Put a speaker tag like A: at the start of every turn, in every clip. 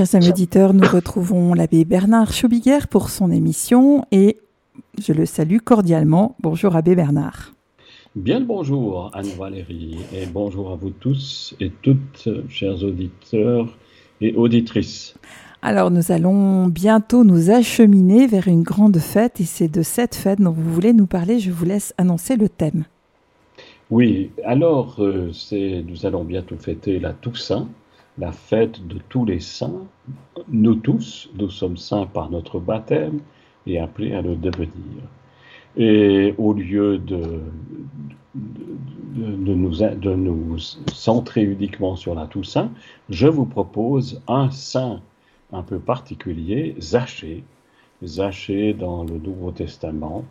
A: chers amis auditeurs, nous retrouvons l'abbé Bernard Chaubiguer pour son émission et je le salue cordialement. Bonjour abbé Bernard.
B: Bien le bonjour Anne-Valérie et bonjour à vous tous et toutes, chers auditeurs et auditrices.
A: Alors nous allons bientôt nous acheminer vers une grande fête et c'est de cette fête dont vous voulez nous parler. Je vous laisse annoncer le thème.
B: Oui, alors euh, nous allons bientôt fêter la Toussaint, la fête de tous les saints. Nous tous, nous sommes saints par notre baptême et appelés à le devenir. Et au lieu de, de, nous, de nous centrer uniquement sur la Toussaint, je vous propose un saint un peu particulier, Zachée, Zachée dans le Nouveau Testament,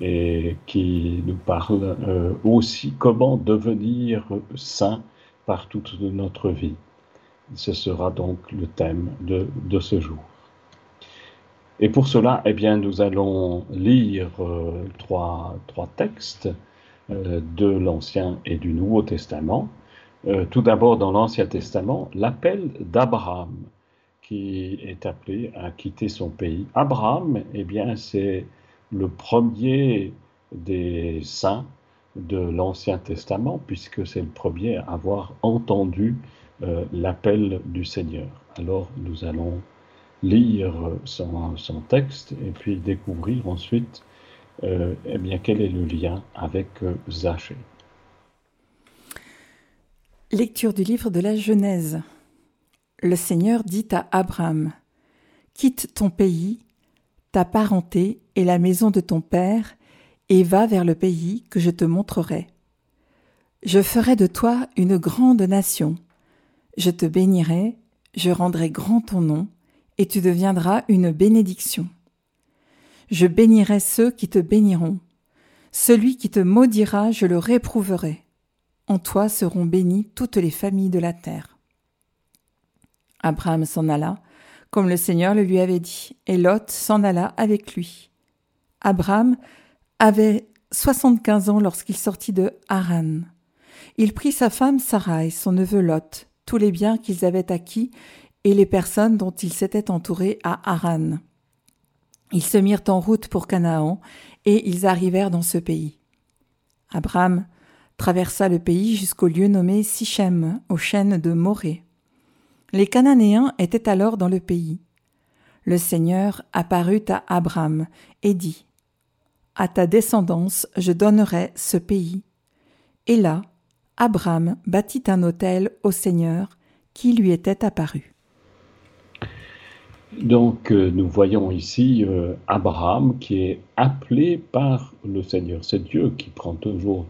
B: et qui nous parle euh, aussi comment devenir saint par toute notre vie. Ce sera donc le thème de, de ce jour. Et pour cela, eh bien, nous allons lire euh, trois, trois, textes euh, de l'Ancien et du Nouveau Testament. tout d'abord, dans l'Ancien Testament, l'appel d'Abraham qui est appelé à quitter son pays. Abraham, eh bien, c'est le premier des saints de l'Ancien Testament, puisque c'est le premier à avoir entendu euh, l'appel du Seigneur. Alors nous allons lire son, texte et puis découvrir ensuite euh, eh bien, quel est le lien avec euh, Zachée.
A: Lecture du livre de la Genèse le Seigneur dit à Abraham, Quitte ton pays, ta parenté et la maison de ton père, et va vers le pays que je te montrerai. Je ferai de toi une grande nation. Je te bénirai, je rendrai grand ton nom, et tu deviendras une bénédiction. Je bénirai ceux qui te béniront. Celui qui te maudira, je le réprouverai. En toi seront bénies toutes les familles de la terre. Abraham s'en alla, comme le Seigneur le lui avait dit, et Lot s'en alla avec lui. Abraham avait soixante-quinze ans lorsqu'il sortit de Haran. Il prit sa femme Sarai, son neveu Lot, tous les biens qu'ils avaient acquis et les personnes dont ils s'étaient entourés à Haran. Ils se mirent en route pour Canaan et ils arrivèrent dans ce pays. Abraham traversa le pays jusqu'au lieu nommé Sichem, aux chênes de Morée. Les Cananéens étaient alors dans le pays. Le Seigneur apparut à Abraham et dit À ta descendance je donnerai ce pays. Et là, Abraham bâtit un autel au Seigneur qui lui était apparu.
B: Donc euh, nous voyons ici euh, Abraham qui est appelé par le Seigneur. C'est Dieu qui prend toujours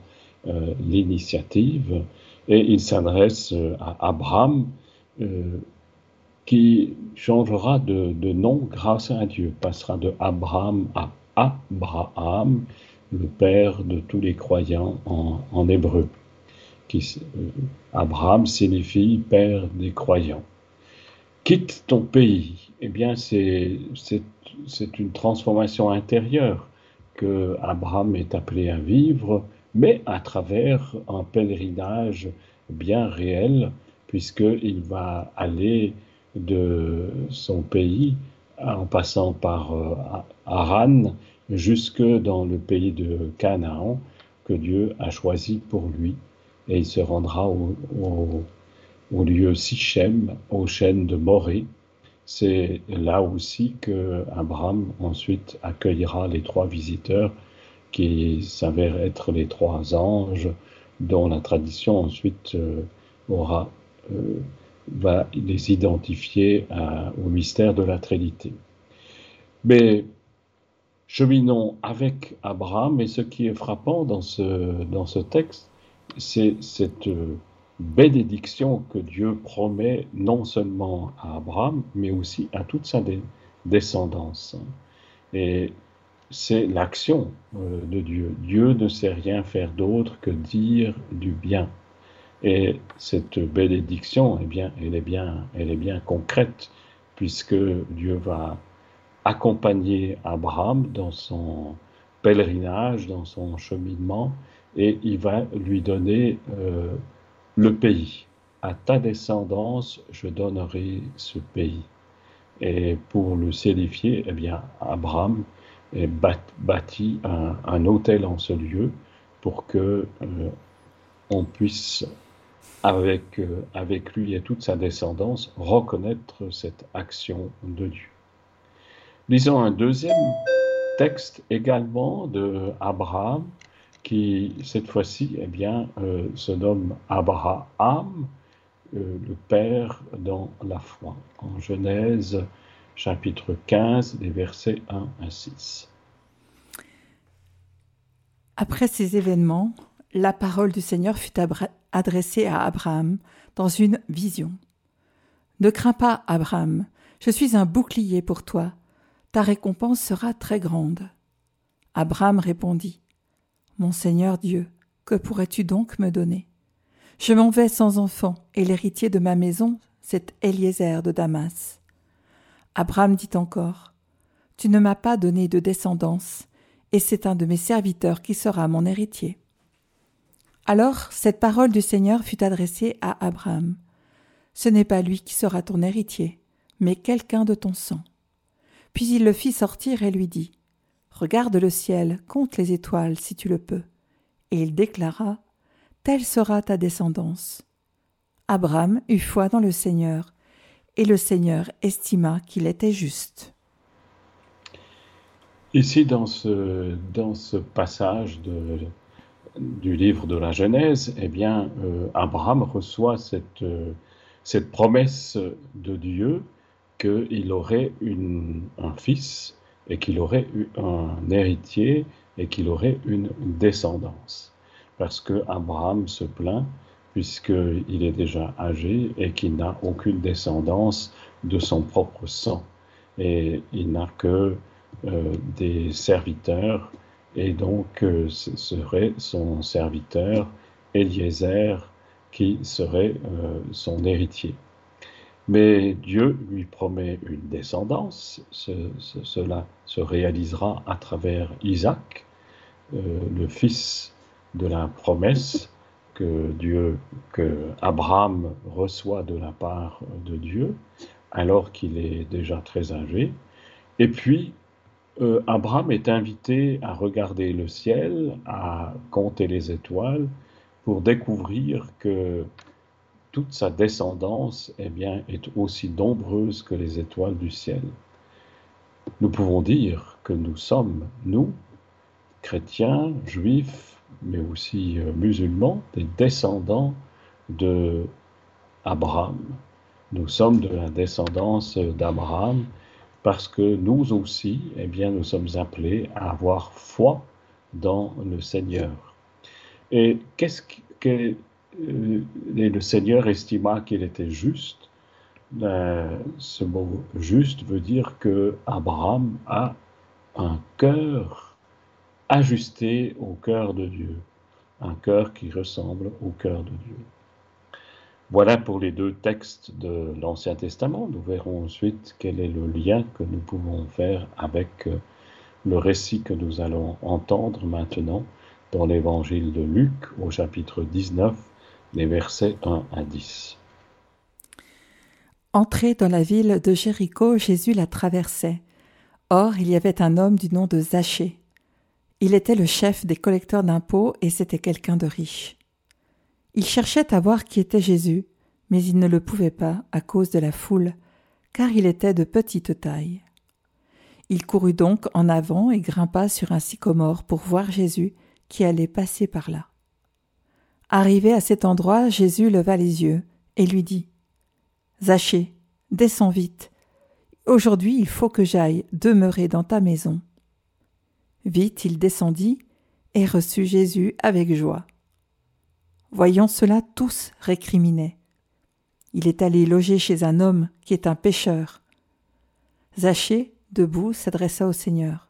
B: euh, l'initiative et il s'adresse à Abraham qui changera de, nom grâce à Dieu, passera de Abraham à Abraham, le père de tous les croyants en, hébreu. Qui, euh, Abraham signifie père des croyants. Quitte ton pays. Eh bien, c'est une transformation intérieure que Abraham est appelé à vivre, mais à travers un pèlerinage bien réel puisqu'il va aller de son pays en passant par euh, Haran jusque dans le pays de Canaan que Dieu a choisi pour lui. Et il se rendra au, lieu Sichem, au chêne de Morée. C'est là aussi que Abraham ensuite accueillera les trois visiteurs qui s'avèrent être les trois anges dont la tradition ensuite euh, aura euh, va les identifier au mystère de la Trinité. Mais cheminons avec Abraham, et ce qui est frappant dans ce, dans ce texte, c'est cette bénédiction que Dieu promet non seulement à Abraham, mais aussi à toute sa descendance. Et c'est l'action euh, de Dieu. Dieu ne sait rien faire d'autre que dire du bien. Et cette bénédiction, eh bien, elle est bien, elle est bien concrète, puisque Dieu va accompagner Abraham dans son pèlerinage, dans son cheminement, et il va lui donner euh, le pays. À ta descendance, je donnerai ce pays. Et pour le sédifier, eh bien, Abraham bâtit un, un hôtel en ce lieu pour que euh, on puisse, avec, euh, avec lui et toute sa descendance, reconnaître cette action de Dieu. Lisons un deuxième texte également de Abraham, qui cette fois-ci eh bien, euh, se nomme Abraham, le Père dans la foi, en Genèse chapitre 15, des versets 1 à 6.
A: Après ces événements, la parole du Seigneur fut adressée à Abraham dans une vision. Ne crains pas, Abraham, je suis un bouclier pour toi, ta récompense sera très grande. Abraham répondit, Mon Seigneur Dieu, que pourrais-tu donc me donner? Je m'en vais sans enfant, et l'héritier de ma maison, c'est Eliezer de Damas. Abraham dit encore, Tu ne m'as pas donné de descendance, et c'est un de mes serviteurs qui sera mon héritier. Alors cette parole du Seigneur fut adressée à Abraham. Ce n'est pas lui qui sera ton héritier, mais quelqu'un de ton sang. Puis il le fit sortir et lui dit Regarde le ciel, compte les étoiles si tu le peux. Et il déclara Telle sera ta descendance. Abraham eut foi dans le Seigneur, et le Seigneur estima qu'il était juste.
B: Ici, dans ce, passage du livre de la Genèse, eh bien, euh, Abraham reçoit cette, euh, cette promesse de Dieu qu'il aurait un fils et qu'il aurait eu un héritier et qu'il aurait une descendance. Parce que Abraham se plaint puisqu'il est déjà âgé et qu'il n'a aucune descendance de son propre sang. Et il n'a que euh, des serviteurs, et donc euh, ce serait son serviteur Eliezer qui serait euh, son héritier. Mais Dieu lui promet une descendance, cela se réalisera à travers Isaac, le fils de la promesse que Dieu, que Abraham reçoit de la part de Dieu, alors qu'il est déjà très âgé. Et puis, euh, Abraham est invité à regarder le ciel, à compter les étoiles, pour découvrir que toute sa descendance eh est aussi nombreuse que les étoiles du ciel. Nous pouvons dire que nous sommes, nous, chrétiens, juifs, mais aussi euh, musulmans, des descendants de Abraham. Nous sommes de la descendance d'Abraham parce que nous aussi, eh nous sommes appelés à avoir foi dans le Seigneur. Et qu'est-ce que euh, le Seigneur estima qu'il était juste ben, Ce mot juste veut dire que Abraham a un cœur ajusté au cœur de Dieu, un cœur qui ressemble au cœur de Dieu. Voilà pour les deux textes de l'Ancien Testament. Nous verrons ensuite quel est le lien que nous pouvons faire avec euh, le récit que nous allons entendre maintenant dans l'évangile de Luc au chapitre 19, les versets 1 à 10.
A: Entré dans la ville de Jéricho, Jésus la traversait. Or, il y avait un homme du nom de Zachée. Il était le chef des collecteurs d'impôts et c'était quelqu'un de riche. Il cherchait à voir qui était Jésus, mais il ne le pouvait pas à cause de la foule, car il était de petite taille. Il courut donc en avant et grimpa sur un sycomore pour voir Jésus qui allait passer par là. Arrivé à cet endroit, Jésus leva les yeux et lui dit Zachée, descends vite. Aujourd'hui il faut que j'aille demeurer dans ta maison. Vite il descendit et reçut Jésus avec joie. Voyant cela, tous récriminaient. Il est allé loger chez un homme qui est un pécheur. Zachée, debout, s'adressa au Seigneur.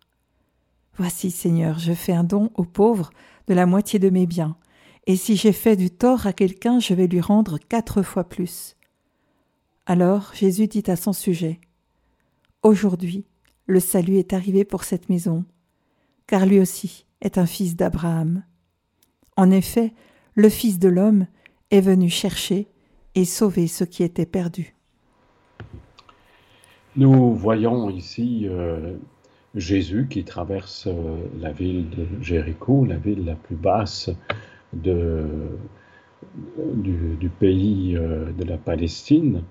A: Voici, Seigneur, je fais un don aux pauvres de la moitié de mes biens, et si j'ai fait du tort à quelqu'un, je vais lui rendre quatre fois plus. Alors Jésus dit à son sujet Aujourd'hui, le salut est arrivé pour cette maison, car lui aussi est un fils d'Abraham. En effet, le Fils de l'homme est venu chercher et sauver ce qui était perdu.
B: Nous voyons ici euh, Jésus qui traverse euh, la ville de Jéricho, la ville la plus basse du, pays euh, de la Palestine.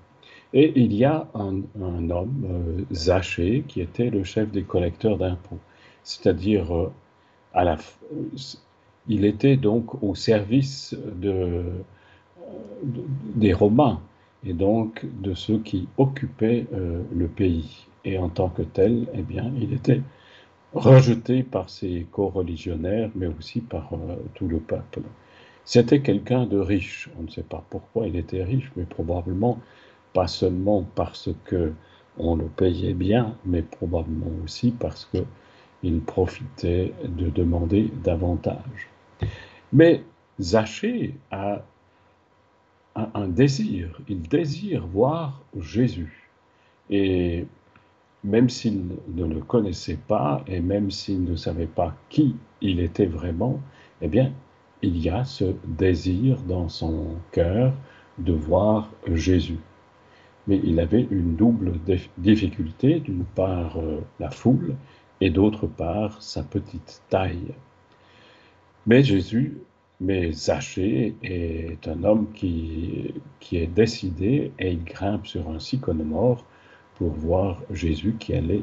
B: Et il y a un, homme, Zaché, qui était le chef des collecteurs d'impôts. C'est-à-dire, à la, il était donc au service de, des Romains et donc de ceux qui occupaient euh, le pays. Et en tant que tel, eh bien, il était rejeté par ses co-religionnaires, mais aussi par euh, tout le peuple. C'était quelqu'un de riche. On ne sait pas pourquoi il était riche, mais probablement pas seulement parce que on le payait bien, mais probablement aussi parce que il profitait de demander davantage. Mais Zachée a un, désir, il désire voir Jésus. Et même s'il ne le connaissait pas et même s'il ne savait pas qui il était vraiment, eh bien, il y a ce désir dans son cœur de voir Jésus. Mais il avait une double difficulté, d'une part euh, la foule et d'autre part sa petite taille. Mais Jésus mais Zachée est un homme qui, qui est décidé et il grimpe sur un sycomore pour voir Jésus qui allait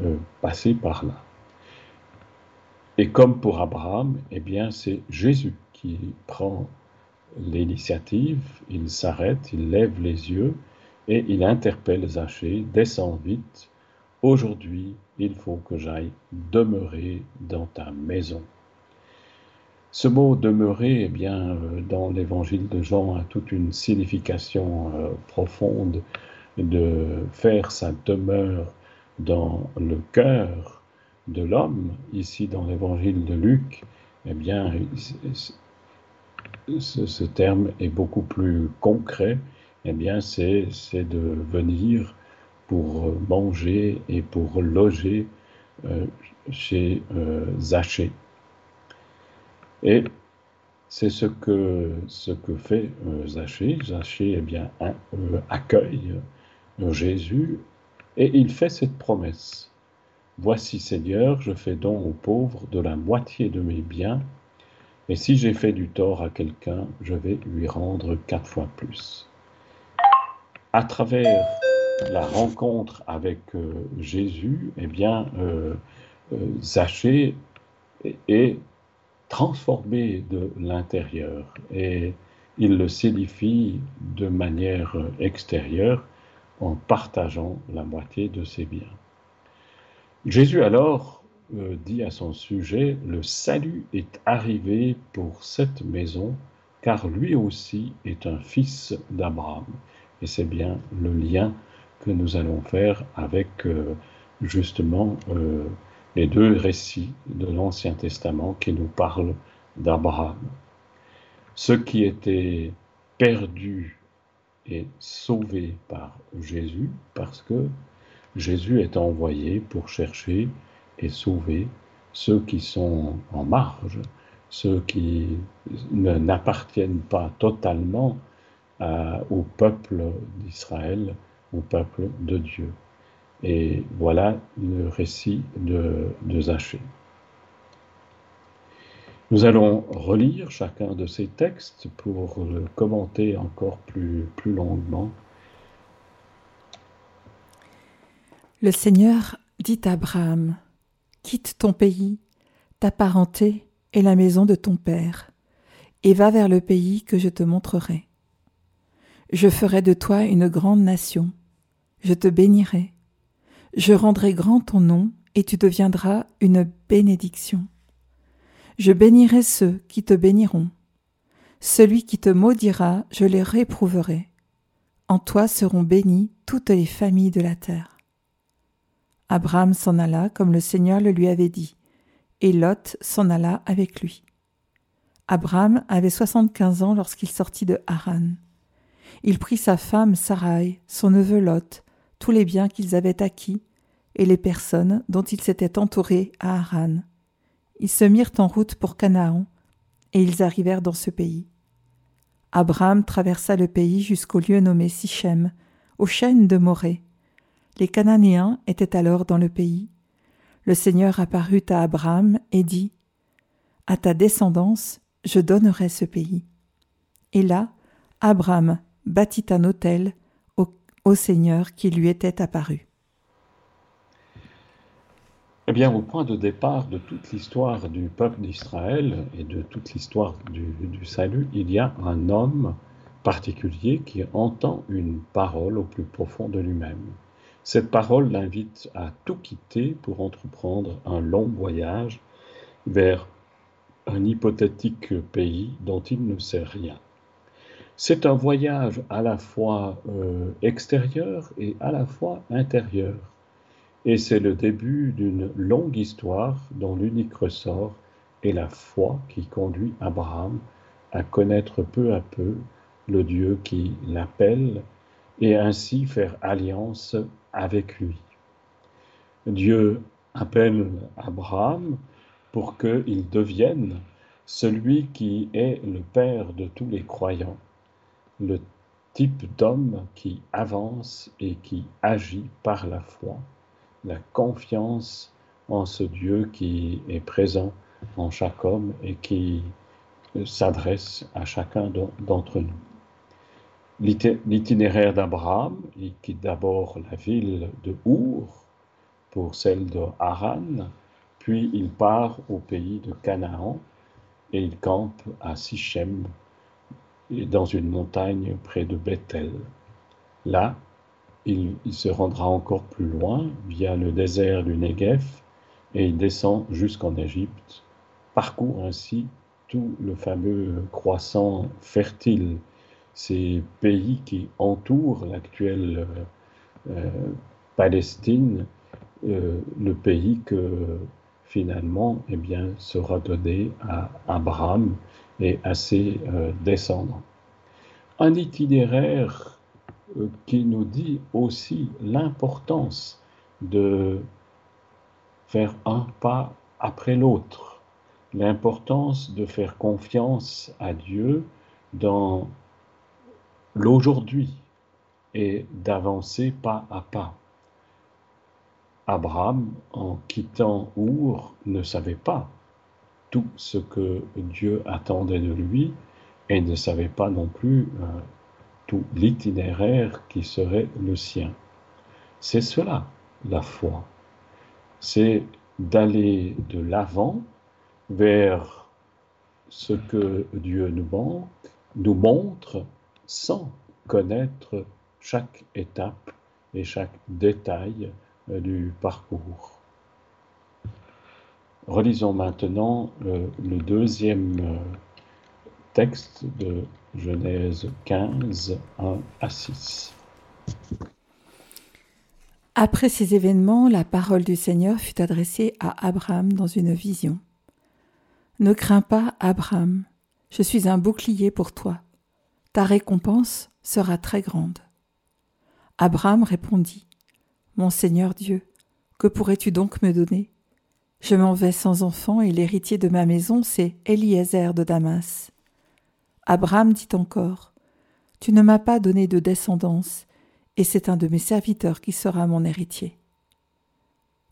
B: euh, passer par là. Et comme pour Abraham, eh bien c'est Jésus qui prend l'initiative, il s'arrête, il lève les yeux et il interpelle Zachée, descends vite, aujourd'hui il faut que j'aille demeurer dans ta maison. Ce mot demeurer, eh bien, euh, dans l'évangile de Jean, a toute une signification euh, profonde de faire sa demeure dans le cœur de l'homme. Ici, dans l'évangile de Luc, eh bien, ce, terme est beaucoup plus concret. Eh bien, c'est de venir pour manger et pour loger euh, chez Zachée. Et c'est ce que, ce que fait euh, Zachée. Zachée eh bien, euh, accueille euh, Jésus et il fait cette promesse. Voici Seigneur, je fais don aux pauvres de la moitié de mes biens, et si j'ai fait du tort à quelqu'un, je vais lui rendre quatre fois plus. À travers la rencontre avec Jésus, eh bien, Zachée est transformé de l'intérieur et il le signifie de manière extérieure en partageant la moitié de ses biens. Jésus alors euh, dit à son sujet, le salut est arrivé pour cette maison, car lui aussi est un fils d'Abraham. Et c'est bien le lien que nous allons faire avec euh, justement euh, les deux récits de l'Ancien Testament qui nous parlent d'Abraham. Ceux qui étaient perdus et sauvés par Jésus, parce que Jésus est envoyé pour chercher et sauver ceux qui sont en marge, ceux qui n'appartiennent pas totalement au peuple d'Israël, au peuple de Dieu. Et voilà le récit de, de. Nous allons relire chacun de ces textes pour le commenter encore plus, plus longuement.
A: Le Seigneur dit à Abraham, Quitte ton pays, ta parenté et la maison de ton père, et va vers le pays que je te montrerai. Je ferai de toi une grande nation, je te bénirai je rendrai grand ton nom, et tu deviendras une bénédiction. Je bénirai ceux qui te béniront. Celui qui te maudira, je les réprouverai. En toi seront bénies toutes les familles de la terre. Abraham s'en alla comme le Seigneur le lui avait dit, et Lot s'en alla avec lui. Abraham avait soixante-quinze ans lorsqu'il sortit de Haran. Il prit sa femme Sarai, son neveu Lot, tous les biens qu'ils avaient acquis et les personnes dont ils s'étaient entourés à Haran. Ils se mirent en route pour Canaan, et ils arrivèrent dans ce pays. Abraham traversa le pays jusqu'au lieu nommé Sichem, aux chênes de Morée. Les Cananéens étaient alors dans le pays. Le Seigneur apparut à Abraham et dit À ta descendance, je donnerai ce pays. Et là, Abraham bâtit un autel au, Seigneur qui lui était apparu.
B: Eh bien, au point de départ de toute l'histoire du peuple d'Israël et de toute l'histoire du, salut, il y a un homme particulier qui entend une parole au plus profond de lui-même. Cette parole l'invite à tout quitter pour entreprendre un long voyage vers un hypothétique pays dont il ne sait rien. C'est un voyage à la fois euh, extérieur et à la fois intérieur. Et c'est le début d'une longue histoire dont l'unique ressort est la foi qui conduit Abraham à connaître peu à peu le Dieu qui l'appelle et ainsi faire alliance avec lui. Dieu appelle Abraham pour qu'il devienne celui qui est le Père de tous les croyants le type d'homme qui avance et qui agit par la foi, la confiance en ce Dieu qui est présent en chaque homme et qui s'adresse à chacun d'entre nous. L'itinéraire d'Abraham, il quitte d'abord la ville de Our pour celle de Haran, puis il part au pays de Canaan et il campe à Sichem dans une montagne près de Bethel. Là, il, se rendra encore plus loin via le désert du Negev et il descend jusqu'en Égypte, parcourt ainsi tout le fameux croissant fertile, ces pays qui entourent l'actuelle euh, Palestine, euh, le pays que finalement eh bien, sera donné à Abraham et à ses euh, descendants. Un itinéraire qui nous dit aussi l'importance de faire un pas après l'autre, l'importance de faire confiance à Dieu dans l'aujourd'hui et d'avancer pas à pas. Abraham, en quittant Our, ne savait pas tout ce que Dieu attendait de lui et ne savait pas non plus euh, tout l'itinéraire qui serait le sien. C'est cela, la foi. C'est d'aller de l'avant vers ce que Dieu nous, montre sans connaître chaque étape et chaque détail euh, du parcours. Relisons maintenant le, deuxième euh, texte de Genèse 15, 1 à 6.
A: Après ces événements, la parole du Seigneur fut adressée à Abraham dans une vision. Ne crains pas, Abraham, je suis un bouclier pour toi. Ta récompense sera très grande. Abraham répondit, Mon Seigneur Dieu, que pourrais-tu donc me donner? Je m'en vais sans enfant et l'héritier de ma maison, c'est Eliezer de Damas. Abraham dit encore Tu ne m'as pas donné de descendance, et c'est un de mes serviteurs qui sera mon héritier.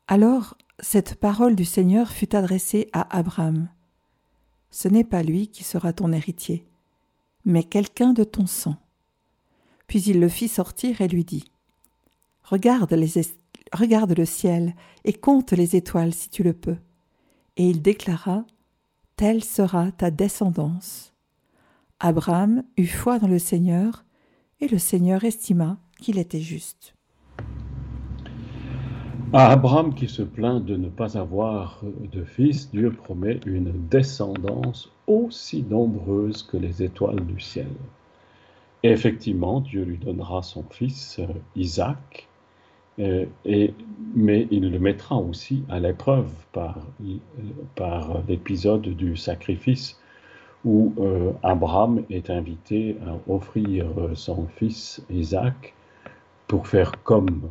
A: Alors cette parole du Seigneur fut adressée à Abraham. Ce n'est pas lui qui sera ton héritier, mais quelqu'un de ton sang. Puis il le fit sortir et lui dit Regarde le ciel et compte les étoiles si tu le peux. Et il déclara Telle sera ta descendance. Abraham eut foi dans le Seigneur, et le Seigneur estima qu'il était juste.
B: À Abraham qui se plaint de ne pas avoir de fils, Dieu promet une descendance aussi nombreuse que les étoiles du ciel. Et effectivement, Dieu lui donnera son fils euh, Isaac, euh, mais il le mettra aussi à l'épreuve par, par l'épisode du sacrifice où euh, Abraham est invité à offrir son fils Isaac pour faire comme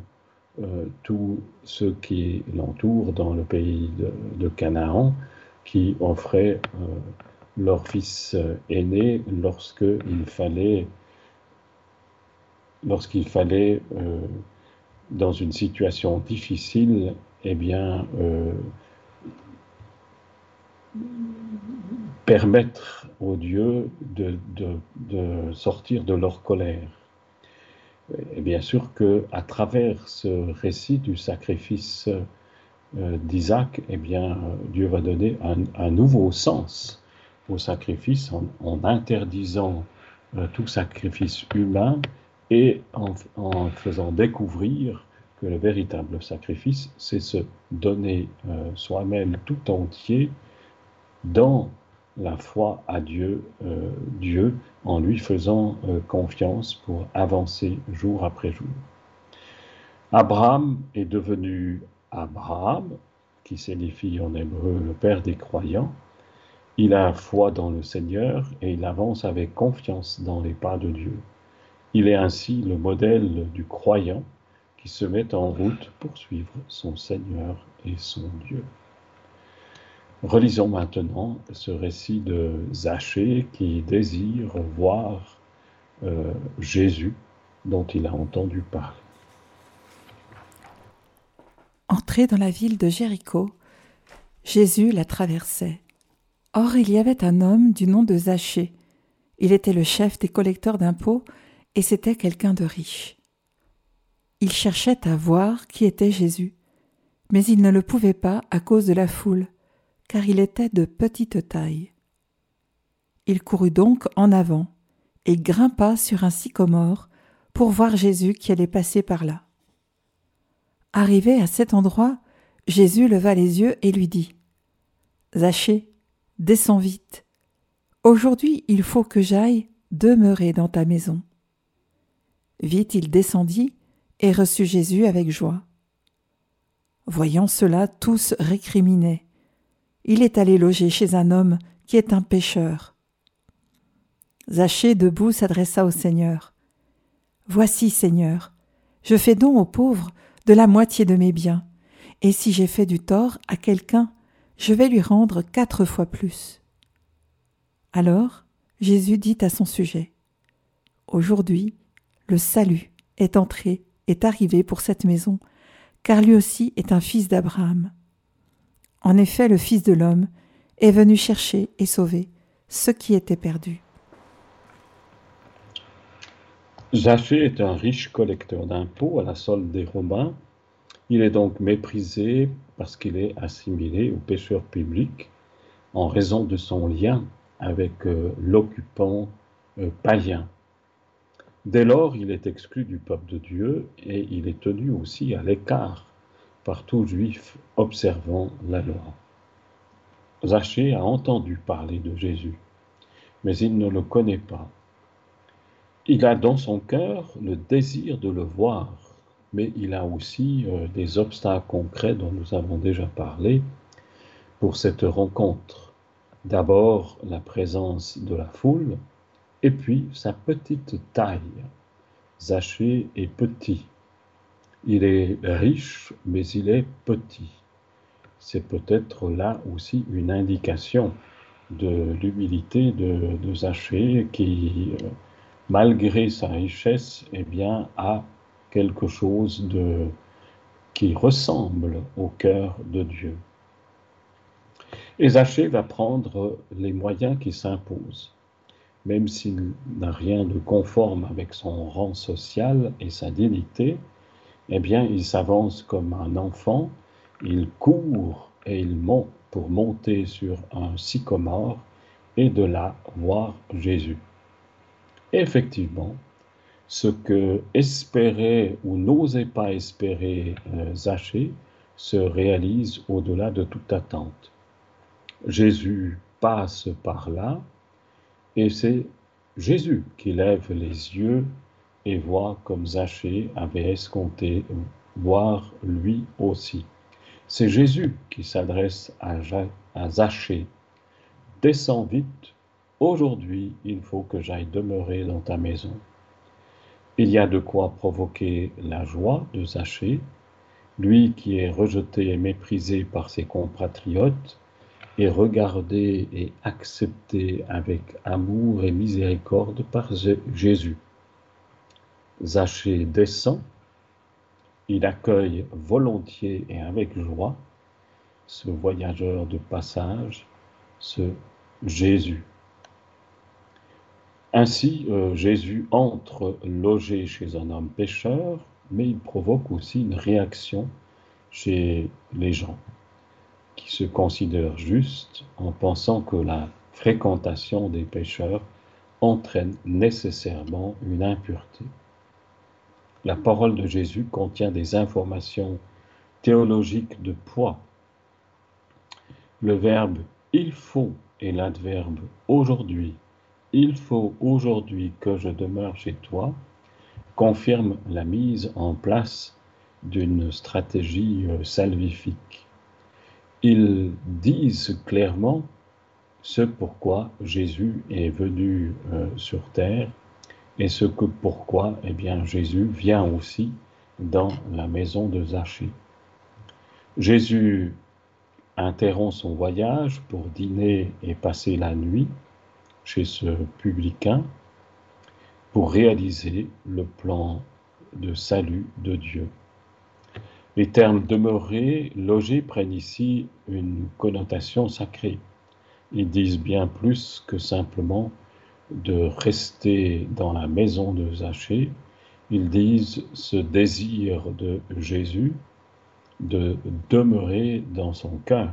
B: euh, tous ceux qui l'entourent dans le pays de, Canaan, qui offraient leur fils aîné lorsqu'il fallait, lorsqu'il fallait dans une situation difficile, eh bien, euh, permettre aux dieux de, sortir de leur colère. Et bien sûr que à travers ce récit du sacrifice euh, d'Isaac, eh bien, Dieu va donner un, nouveau sens au sacrifice en, interdisant euh, tout sacrifice humain et en, faisant découvrir que le véritable sacrifice, c'est se donner euh, soi-même tout entier dans la foi à Dieu, euh, Dieu en lui faisant euh, confiance pour avancer jour après jour. Abraham est devenu Abraham, qui signifie en hébreu le Père des croyants. Il a foi dans le Seigneur et il avance avec confiance dans les pas de Dieu. Il est ainsi le modèle du croyant qui se met en route pour suivre son Seigneur et son Dieu. Relisons maintenant ce récit de Zachée qui désire voir euh, Jésus dont il a entendu parler.
A: Entré dans la ville de Jéricho, Jésus la traversait. Or il y avait un homme du nom de Zachée. Il était le chef des collecteurs d'impôts et c'était quelqu'un de riche. Il cherchait à voir qui était Jésus, mais il ne le pouvait pas à cause de la foule car il était de petite taille. Il courut donc en avant et grimpa sur un sycomore pour voir Jésus qui allait passer par là. Arrivé à cet endroit, Jésus leva les yeux et lui dit Zachée, descends vite. Aujourd'hui il faut que j'aille demeurer dans ta maison. Vite il descendit et reçut Jésus avec joie. Voyant cela, tous récriminaient il est allé loger chez un homme qui est un pécheur. Zachée debout s'adressa au Seigneur. Voici, Seigneur, je fais don aux pauvres de la moitié de mes biens, et si j'ai fait du tort à quelqu'un, je vais lui rendre quatre fois plus. Alors Jésus dit à son sujet. Aujourd'hui, le salut est entré, est arrivé pour cette maison, car lui aussi est un fils d'Abraham. En effet, le Fils de l'homme est venu chercher et sauver ce qui était perdu.
B: Zachée est un riche collecteur d'impôts à la solde des Romains. Il est donc méprisé parce qu'il est assimilé au pécheur public en raison de son lien avec euh, l'occupant euh, païen. Dès lors, il est exclu du peuple de Dieu et il est tenu aussi à l'écart par tout juif observant la loi. Zachée a entendu parler de Jésus, mais il ne le connaît pas. Il a dans son cœur le désir de le voir, mais il a aussi euh, des obstacles concrets dont nous avons déjà parlé pour cette rencontre. D'abord la présence de la foule, et puis sa petite taille. Zachée est petit, il est riche, mais il est petit. C'est peut-être là aussi une indication de l'humilité de, de Zachée qui, euh, malgré sa richesse, eh bien, a quelque chose qui ressemble au cœur de Dieu. Et Zachée va prendre les moyens qui s'imposent. Même s'il n'a rien de conforme avec son rang social et sa dignité, eh bien, il s'avance comme un enfant, il court et il monte pour monter sur un sycomore et de là voir Jésus. effectivement, ce que espérait ou n'osait pas espérer euh, Zachée se réalise au-delà de toute attente. Jésus passe par là et c'est Jésus qui lève les yeux et voit comme Zachée avait escompté voir lui aussi. C'est Jésus qui s'adresse à, Zachée. Descends vite, aujourd'hui il faut que j'aille demeurer dans ta maison. Il y a de quoi provoquer la joie de Zachée, lui qui est rejeté et méprisé par ses compatriotes, et regardé et accepté avec amour et miséricorde par Jésus. Zachée descend il accueille volontiers et avec joie ce voyageur de passage, ce Jésus. Ainsi, euh, Jésus entre loger chez un homme pécheur, mais il provoque aussi une réaction chez les gens qui se considèrent justes en pensant que la fréquentation des pécheurs entraîne nécessairement une impureté. La parole de Jésus contient des informations théologiques de poids. Le verbe il faut et l'adverbe aujourd'hui il faut aujourd'hui que je demeure chez toi confirme la mise en place d'une stratégie euh, salvifique. Ils disent clairement ce pourquoi Jésus est venu euh, sur terre et ce que pourquoi eh bien, Jésus vient aussi dans la maison de Zachée. Jésus interrompt son voyage pour dîner et passer la nuit chez ce publicain pour réaliser le plan de salut de Dieu. Les termes demeurer, loger prennent ici une connotation sacrée. Ils disent bien plus que simplement de rester dans la maison de Zachée. Ils disent ce désir de Jésus de demeurer dans son cœur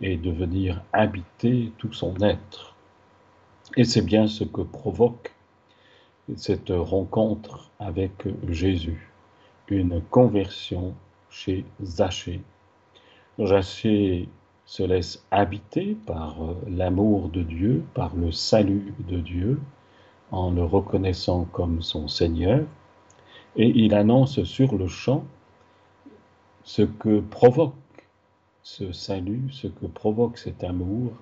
B: et de venir habiter tout son être. Et c'est bien ce que provoque cette rencontre avec Jésus, une conversion chez Zachée. Zachée se laisse habiter par euh, l'amour de Dieu, par le salut de Dieu, en le reconnaissant comme son Seigneur, et il annonce sur le champ ce que provoque ce salut, ce que provoque cet amour,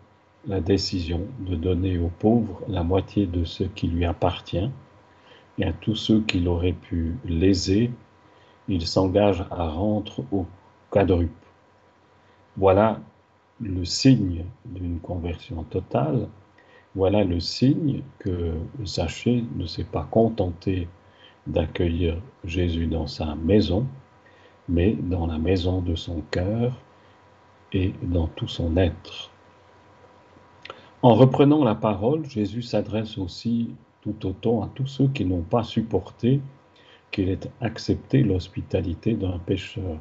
B: la décision de donner aux pauvres la moitié de ce qui lui appartient, et à tous ceux qui l'auraient pu léser, il s'engage à rendre au quadruple. Voilà le signe d'une conversion totale. Voilà le signe que Zachée ne s'est pas contenté d'accueillir Jésus dans sa maison, mais dans la maison de son cœur et dans tout son être. En reprenant la parole, Jésus s'adresse aussi tout autant à tous ceux qui n'ont pas supporté qu'il ait accepté l'hospitalité d'un pécheur.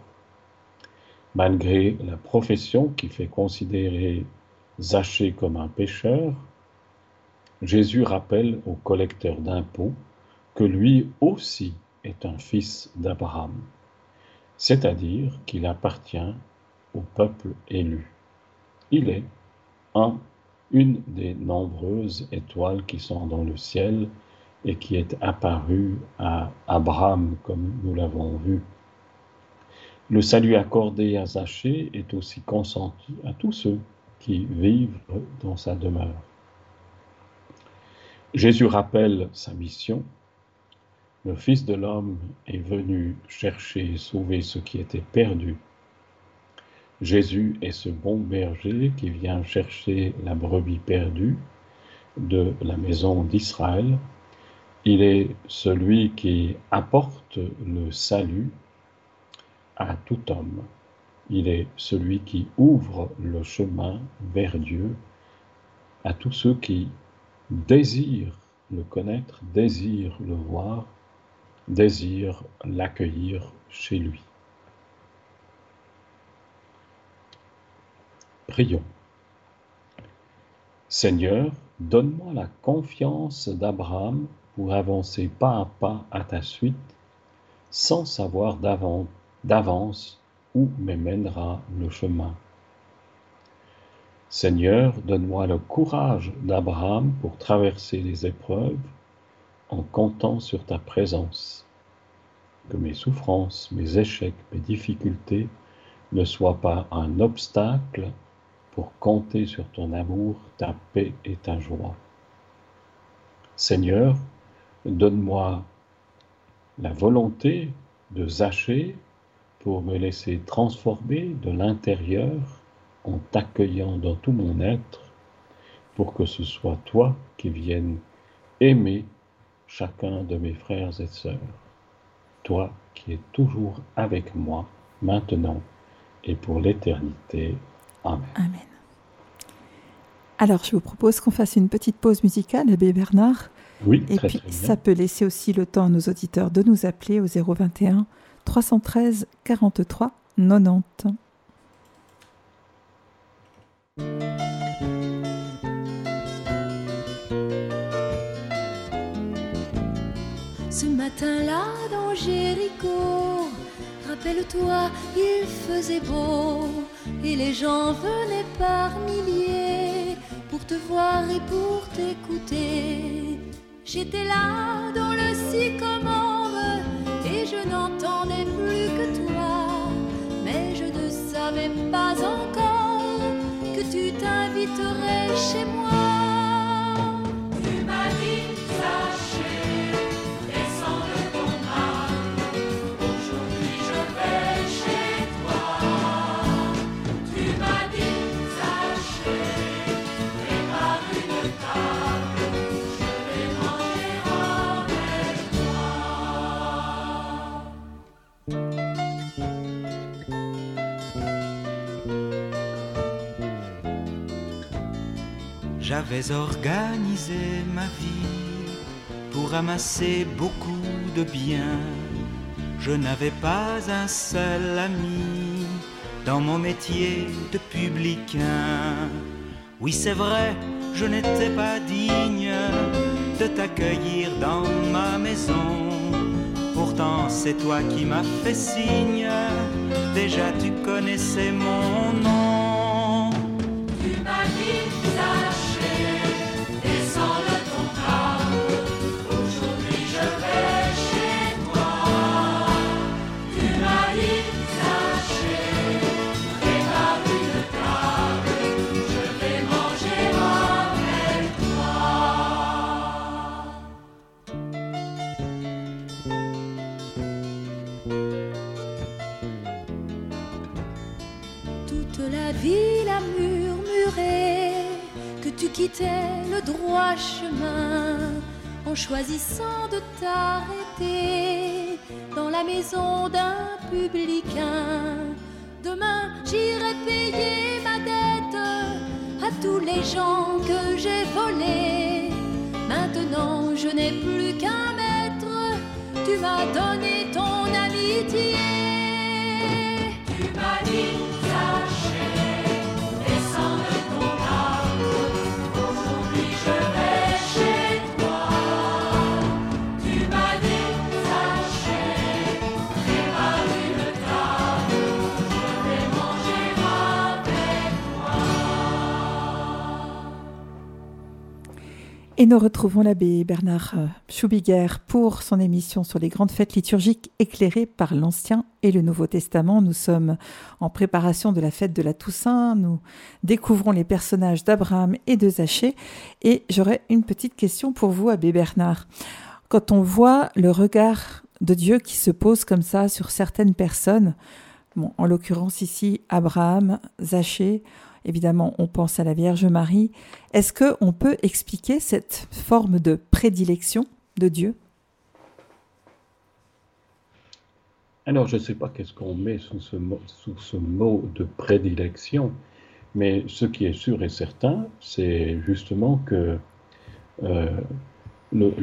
B: Malgré la profession qui fait considérer Zachée comme un pécheur, Jésus rappelle au collecteur d'impôts que lui aussi est un fils d'Abraham c'est-à-dire qu'il appartient au peuple élu. Il est un, une des nombreuses étoiles qui sont dans le ciel et qui est apparue à Abraham, comme nous l'avons vu. Le salut accordé à Zachée est aussi consenti à tous ceux qui vivent dans sa demeure. Jésus rappelle sa mission le Fils de l'homme est venu chercher et sauver ce qui était perdu. Jésus est ce bon berger qui vient chercher la brebis perdue de la maison d'Israël. Il est celui qui apporte le salut à tout homme. Il est celui qui ouvre le chemin vers Dieu à tous ceux qui désirent le connaître, désirent le voir désire l'accueillir chez lui. Prions. Seigneur, donne-moi la confiance d'Abraham pour avancer pas à pas à ta suite, sans savoir d'avance où me mènera le chemin. Seigneur, donne-moi le courage d'Abraham pour traverser les épreuves en comptant sur ta présence. Que mes souffrances, mes échecs, mes difficultés ne soient pas un obstacle pour compter sur ton amour, ta paix et ta joie. Seigneur, donne-moi la volonté de zacher pour me laisser transformer de l'intérieur en t'accueillant dans tout mon être, pour que ce soit toi qui viennes aimer chacun de mes frères et sœurs. toi qui es toujours avec moi, maintenant et pour l'éternité. Amen.
A: Amen. Alors, je vous propose qu'on fasse une petite pause musicale, Abbé Bernard.
B: Oui,
A: et
B: très,
A: puis,
B: très bien.
A: ça peut laisser aussi le temps à nos auditeurs de nous appeler au 021 313 43 90.
C: Ce matin-là dans Jéricho, rappelle-toi, il faisait beau et les gens venaient par milliers pour te voir et pour t'écouter. J'étais là dans le sycomore je n'entendais plus que toi, mais je ne savais pas encore que tu t'inviterais chez moi.
D: J'avais organisé ma vie pour amasser beaucoup de biens. Je n'avais pas un seul ami dans mon métier de publicain. Oui, c'est vrai, je n'étais pas digne de t'accueillir dans ma maison. Pourtant, c'est toi qui m'as fait signe. Déjà, tu connaissais mon nom.
C: Quittais le droit chemin en choisissant de t'arrêter dans la maison d'un publicain. Demain, j'irai payer ma dette à tous les gens que j'ai volés. Maintenant, je n'ai plus qu'un maître, tu m'as donné ton amitié.
A: Et nous retrouvons l'abbé Bernard euh, Schubiguer pour son émission sur les grandes fêtes liturgiques éclairées par l'Ancien et le Nouveau Testament. Nous sommes en préparation de la fête de la Toussaint. Nous découvrons les personnages d'Abraham et de Zachée. Et j'aurais une petite question pour vous, abbé Bernard. Quand on voit le regard de Dieu qui se pose comme ça sur certaines personnes, en l'occurrence ici Abraham, Zachée, évidemment on pense à la Vierge Marie, est-ce qu'on peut expliquer cette forme de prédilection de Dieu?
B: Alors, je ne sais pas qu'est-ce qu'on met sous ce, mot, sous ce mot de prédilection, mais ce qui est sûr et certain, c'est justement que euh, le,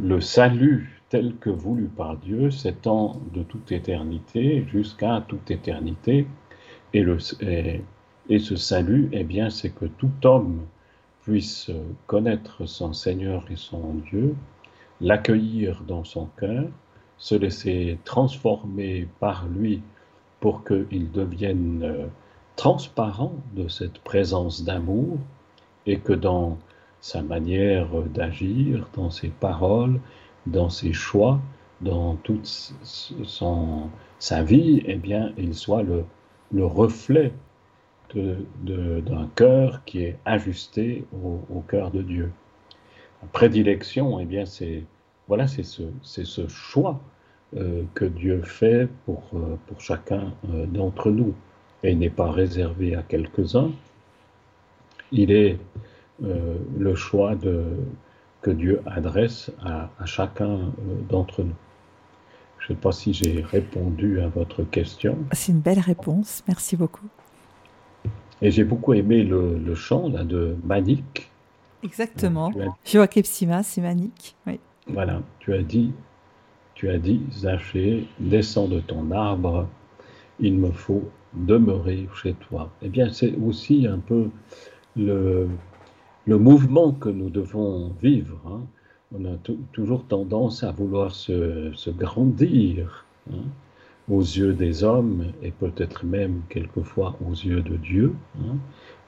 B: le- salut tel que voulu par Dieu s'étend de toute éternité jusqu'à toute éternité. Et, le, et ce salut, eh bien, c'est que tout homme puisse connaître son Seigneur et son Dieu, l'accueillir dans son cœur, se laisser transformer par lui pour qu'il devienne euh, transparent de cette présence d'amour et que dans sa manière d'agir, dans ses paroles, dans ses choix, dans toute son, sa vie, eh bien, il soit le, le reflet d'un cœur qui est ajusté au, cœur de Dieu. La prédilection, eh bien, c'est voilà, ce, ce choix euh, que Dieu fait pour, euh, pour chacun euh, d'entre nous. Et n'est pas réservé à quelques-uns. Il est le choix que Dieu adresse à, chacun d'entre nous. Je ne sais pas si j'ai répondu à votre question.
A: C'est une belle réponse, merci beaucoup.
B: Et j'ai beaucoup aimé le, chant là, de Manik.
A: Exactement. Joachim Sima, c'est Manik. Oui.
B: Voilà, tu as dit, tu as dit, Zaché, descends de ton arbre, il me faut demeurer chez toi. Eh bien, c'est aussi un peu le, le mouvement que nous devons vivre. Hein on a toujours tendance à vouloir se, grandir hein, aux yeux des hommes et peut-être même quelquefois aux yeux de Dieu, hein,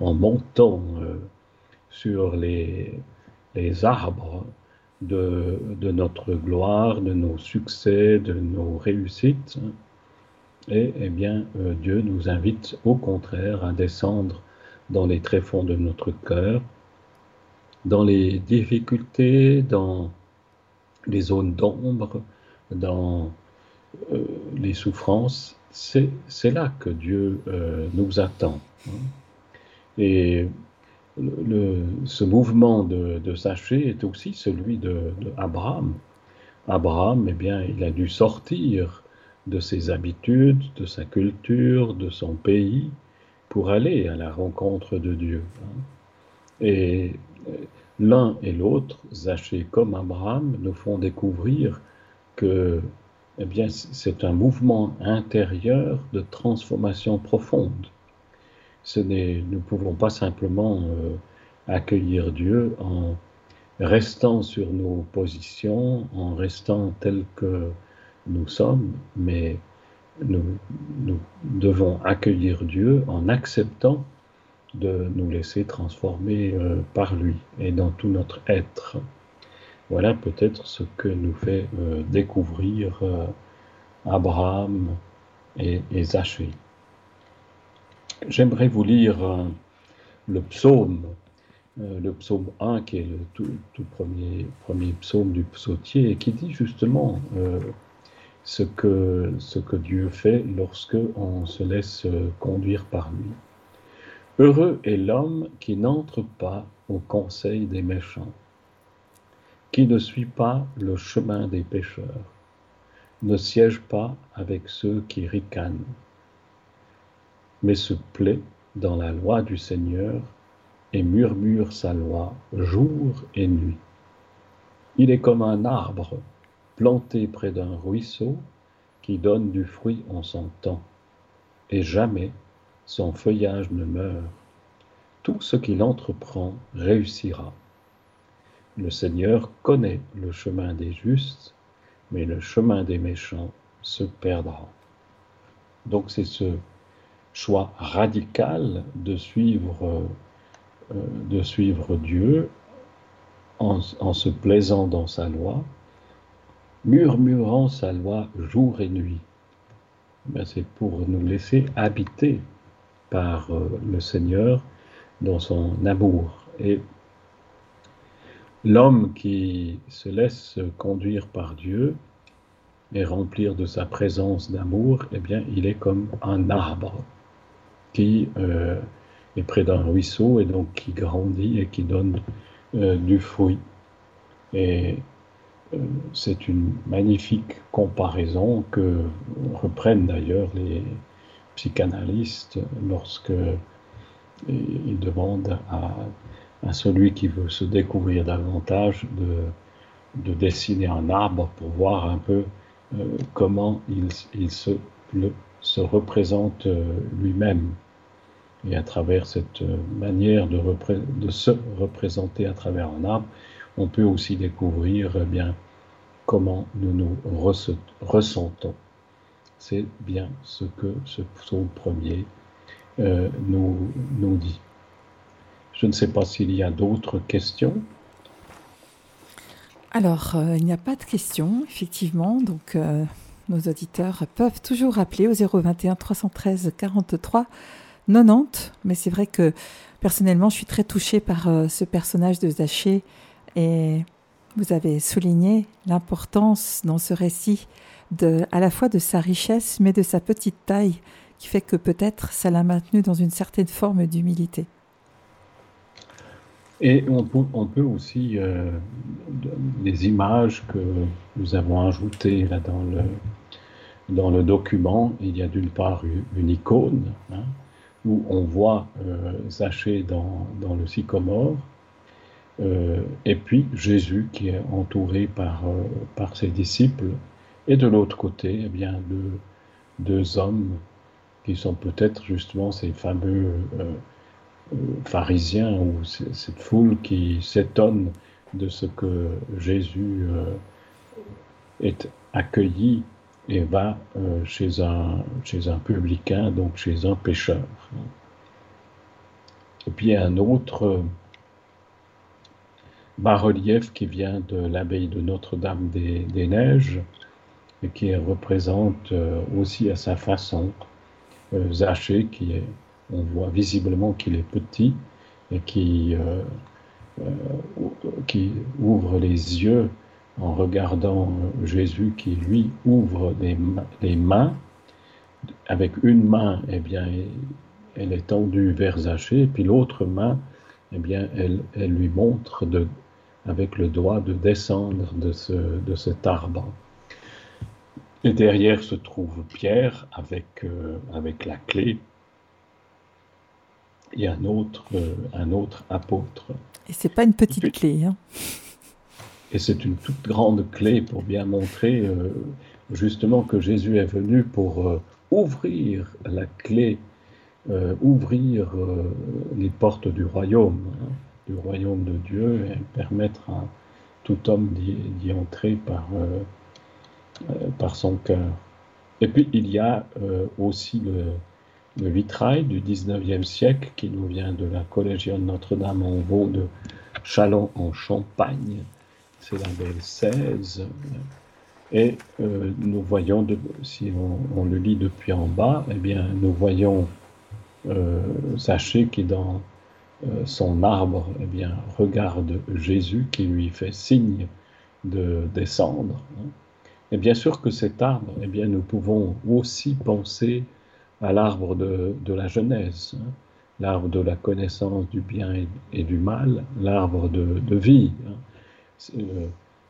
B: en montant euh, sur les, arbres de, notre gloire, de nos succès, de nos réussites. Hein. Et eh bien, euh, Dieu nous invite au contraire à descendre dans les tréfonds de notre cœur dans les difficultés, dans les zones d'ombre, dans euh, les souffrances, c'est là que Dieu euh, nous attend. Hein. Et ce mouvement de, de est aussi celui de, Abraham. Abraham, eh bien, il a dû sortir de ses habitudes, de sa culture, de son pays, pour aller à la rencontre de Dieu. Hein. Et l'un et l'autre, Zaché comme Abraham, nous font découvrir que eh bien, c'est un mouvement intérieur de transformation profonde. Nous ne pouvons pas simplement euh, accueillir Dieu en restant sur nos positions, en restant tels que nous sommes, mais nous, nous devons accueillir Dieu en acceptant de nous laisser transformer euh, par lui et dans tout notre être. Voilà peut-être ce que nous fait euh, découvrir euh, Abraham et, et Zachée. J'aimerais vous lire le psaume, le psaume 1 qui est le tout, premier psaume du psautier et qui dit justement ce, que, ce que Dieu fait lorsque on se laisse conduire par lui. Heureux est l'homme qui n'entre pas au conseil des méchants, qui ne suit pas le chemin des pécheurs, ne siège pas avec ceux qui ricanent, mais se plaît dans la loi du Seigneur et murmure sa loi jour et nuit. Il est comme un arbre planté près d'un ruisseau qui donne du fruit en son temps, et jamais son feuillage ne meurt. Tout ce qu'il entreprend réussira. Le Seigneur connaît le chemin des justes, mais le chemin des méchants se perdra. Donc c'est ce choix radical de suivre, euh, de suivre Dieu en, se plaisant dans sa loi, murmurant sa loi jour et nuit. Ben, c'est pour nous laisser habiter par euh, le Seigneur dans son amour. Et l'homme qui se laisse conduire par Dieu et remplir de sa présence d'amour, eh bien, il est comme un arbre qui euh, est près d'un ruisseau et donc qui grandit et qui donne euh, du fruit. Et c'est une magnifique comparaison que reprennent d'ailleurs les, psychanalyste lorsque il demande à, celui qui veut se découvrir davantage de, de, dessiner un arbre pour voir un peu euh, comment il, se, se, représente euh, lui-même. Et à travers cette manière de, se représenter à travers un arbre, on peut aussi découvrir eh bien, comment nous nous ressentons. C'est bien ce que ce psaume premier euh, nous, nous dit. Je ne sais pas s'il y a d'autres questions.
A: Alors, euh, il n'y a pas de questions, effectivement. Donc, euh, nos auditeurs peuvent toujours appeler au 021 313 43 90. Mais c'est vrai que personnellement, je suis très touchée par ce personnage de Zaché. Et vous avez souligné l'importance dans ce récit de, à la fois de sa richesse, mais de sa petite taille, qui fait que peut-être ça l'a maintenu dans une certaine forme d'humilité.
B: Et on peut, aussi, euh, les images que nous avons ajoutées là dans le, dans le document, il y a d'une part une, icône hein, où on voit euh, Zachée dans, dans, le sycomore, euh, et puis Jésus qui est entouré par, euh, par ses disciples, et de l'autre côté, eh bien, deux, deux hommes qui sont peut-être justement ces fameux pharisiens ou cette foule qui s'étonne de ce que Jésus est accueilli et va euh, chez, un, chez un publicain, donc chez un pêcheur. Et puis il y a un autre euh, bas-relief qui vient de l'abbaye de Notre-Dame des, Neiges et qui représente euh, aussi à sa façon Zaché, qui est, on voit visiblement qu'il est petit et qui, qui ouvre les yeux en regardant Jésus qui lui ouvre les, mains. Avec une main, eh bien, elle est tendue vers Zachée, puis l'autre main, eh bien, elle, elle, lui montre de, avec le doigt de descendre de, ce, de cet arbre. Et derrière se trouve Pierre avec, euh, avec la clé et un autre, euh, un autre apôtre.
A: Et c'est pas une petite clé. Hein.
B: Et c'est une toute grande clé pour bien montrer euh, justement que Jésus est venu pour euh, ouvrir la clé, ouvrir les portes du royaume, hein, du royaume de Dieu, et permettre à tout homme d'y entrer par, par son cœur. Et puis il y a aussi le, le, vitrail du 19e siècle qui nous vient de la collégienne Notre-Dame en Vaud de Chalon en Champagne c'est la belle 16. Et euh, nous voyons, si on, le lit depuis en bas, eh bien, nous voyons euh, qui dans euh, son arbre, eh bien, regarde Jésus qui lui fait signe de descendre. Et bien sûr que cet arbre, eh bien, nous pouvons aussi penser à l'arbre de, la Genèse, hein. l'arbre de la connaissance du bien et, du mal, l'arbre de, vie. Hein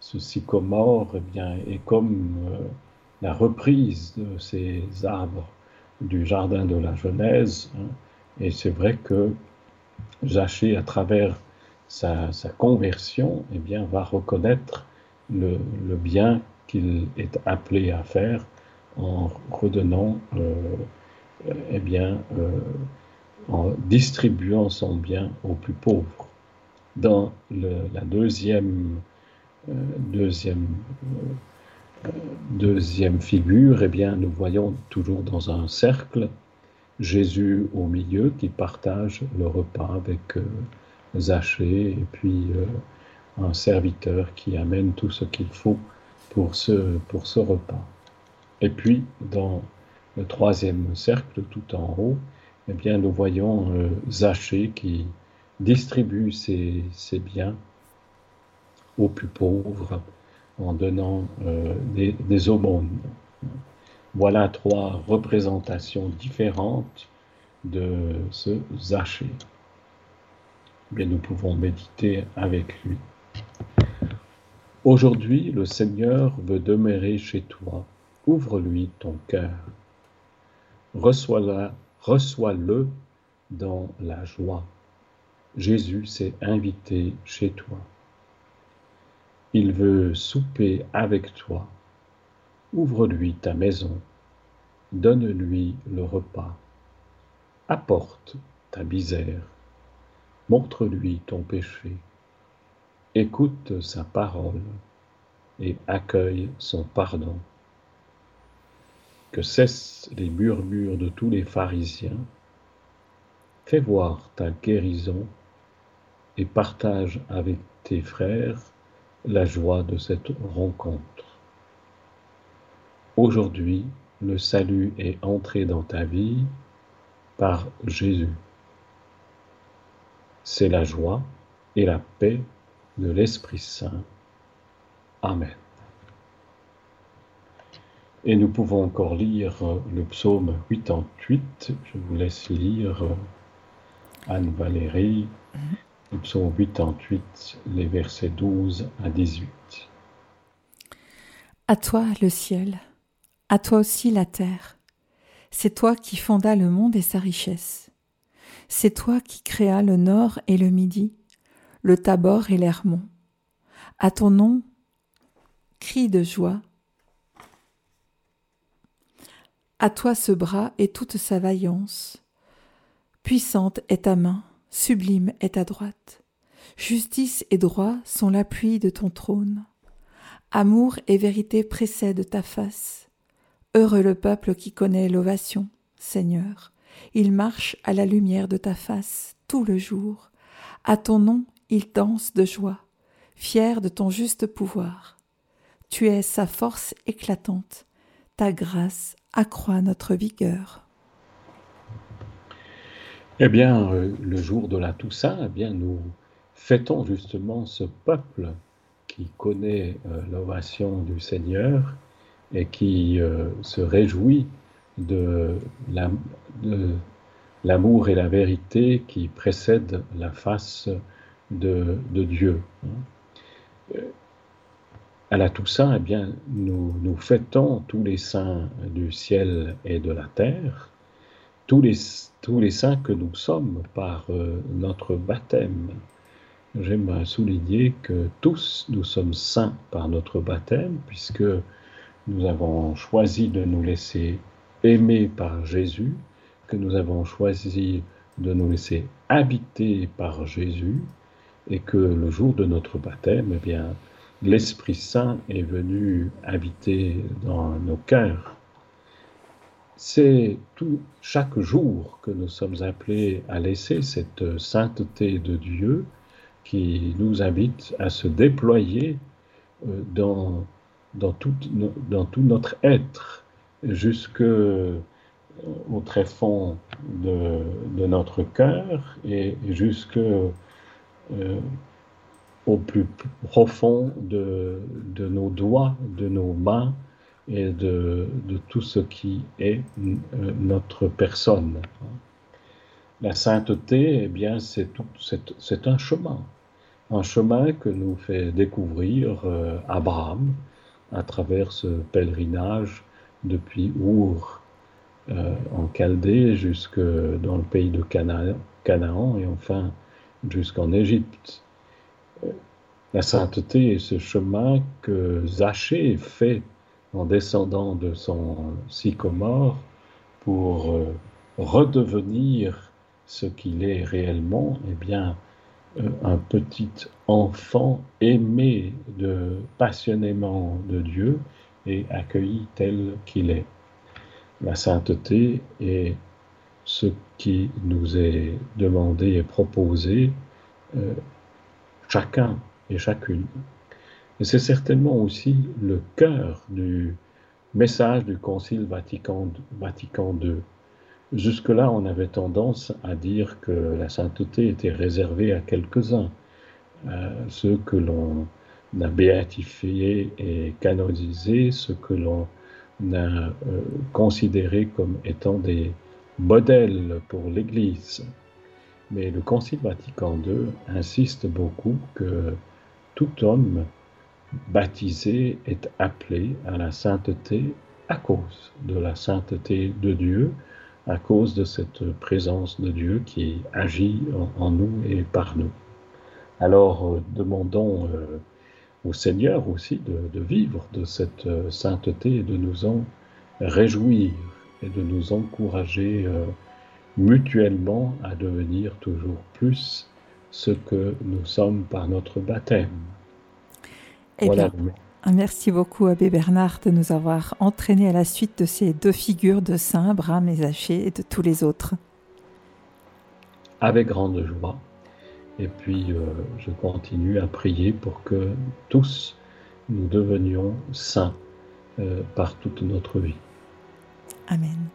B: ce sycomore eh bien, est comme euh, la reprise de ces arbres du jardin de la Genèse. Hein. et c'est vrai que Zachée, à travers sa, conversion, eh bien, va reconnaître le, bien qu'il est appelé à faire en redonnant, euh, eh bien, euh, en distribuant son bien aux plus pauvres. Dans la deuxième euh, deuxième, euh, deuxième figure, eh bien, nous voyons toujours dans un cercle Jésus au milieu qui partage le repas avec euh, Zachée et puis un serviteur qui amène tout ce qu'il faut pour ce, pour ce repas. Et puis, dans le troisième cercle, tout en haut, eh bien, nous voyons Zachée qui distribue ses, biens aux plus pauvres en donnant euh, des, aumônes. Voilà trois représentations différentes de ce Zachée. Bien, nous pouvons méditer avec lui. Aujourd'hui, le Seigneur veut demeurer chez toi. Ouvre-lui ton cœur. Reçois-le reçois dans la joie. Jésus s'est invité chez toi. Il veut souper avec toi. Ouvre-lui ta maison. Donne-lui le repas. Apporte ta misère. Montre-lui ton péché. Écoute sa parole et accueille son pardon. Que cessent les murmures de tous les pharisiens. Fais voir ta guérison et partage avec tes frères la joie de cette rencontre. Aujourd'hui, le salut est entré dans ta vie par Jésus. C'est la joie et la paix de l'Esprit Saint. Amen. Et nous pouvons encore lire le psaume 88. Je vous laisse lire Anne-Valérie. Mhm. Psaume 88, les versets 12 à 18.
A: À toi le ciel, À toi aussi la terre. C'est toi qui fonda le monde et sa richesse. C'est toi qui créa le nord et le midi, le Tabor et l'Hermont. À ton nom, cri de joie. À toi ce bras et toute sa vaillance. Puissante est ta main, sublime est ta droite. Justice et droit sont l'appui de ton trône. Amour et vérité précèdent ta face. Heureux le peuple qui connaît l'ovation, Seigneur. Il marche à la lumière de ta face tout le jour. À ton nom, il danse de joie, fier de ton juste pouvoir. Tu es sa force éclatante. Ta grâce accroît notre vigueur.
B: Eh bien, euh, le jour de la Toussaint, eh nous fêtons justement ce peuple qui connaît euh, l'ovation du Seigneur et qui euh, se réjouit de l'amour et la vérité qui précèdent la face de, Dieu. À la Toussaint, eh bien, nous, nous fêtons tous les saints du ciel et de la terre, tous les, tous les saints que nous sommes par euh, notre baptême. J'aime souligner que tous nous sommes saints par notre baptême, puisque nous avons choisi de nous laisser aimer par Jésus, que nous avons choisi de nous laisser habiter par Jésus, et que le jour de notre baptême, eh bien, l'Esprit Saint est venu habiter dans nos cœurs. C'est chaque jour que nous sommes appelés à laisser cette sainteté de Dieu qui nous invite à se déployer euh, dans, dans, tout, dans tout notre être, jusque euh, au tréfonds de, de notre cœur et jusque euh, au plus profond de, de nos doigts, de nos mains, et de, tout ce qui est euh, notre personne. La sainteté, eh bien, c'est un chemin, un chemin que nous fait découvrir euh, Abraham à travers ce pèlerinage depuis Our euh, en Chaldée jusque dans le pays de Canaan et enfin jusqu'en Égypte. La sainteté est ce chemin que Zachée fait en descendant de son sycomore pour euh, redevenir ce qu'il est réellement, eh bien, euh, un petit enfant aimé de, passionnément de Dieu et accueilli tel qu'il est. La sainteté est ce qui nous est demandé et proposé euh, chacun et chacune. Et c'est certainement aussi le cœur du message du Concile Vatican, II. Jusque-là, on avait tendance à dire que la sainteté était réservée à quelques-uns, ceux que l'on a béatifiés et canonisés, ceux que l'on a euh, considérés comme étant des modèles pour l'Église. Mais le Concile Vatican II insiste beaucoup que tout homme baptisé est appelé à la sainteté à cause de la sainteté de Dieu, à cause de cette présence de Dieu qui agit en, nous et par nous. Alors euh, demandons euh, au Seigneur aussi de, vivre de cette euh, sainteté et de nous en réjouir et de nous encourager mutuellement à devenir toujours plus ce que nous sommes par notre baptême.
A: Eh bien, merci beaucoup, Abbé Bernard, de nous avoir entraînés à la suite de ces deux figures de saints, Abraham et Zachée, et de tous les autres.
B: Avec grande joie. Et puis, euh, je continue à prier pour que tous nous devenions saints euh, par toute notre vie.
A: Amen.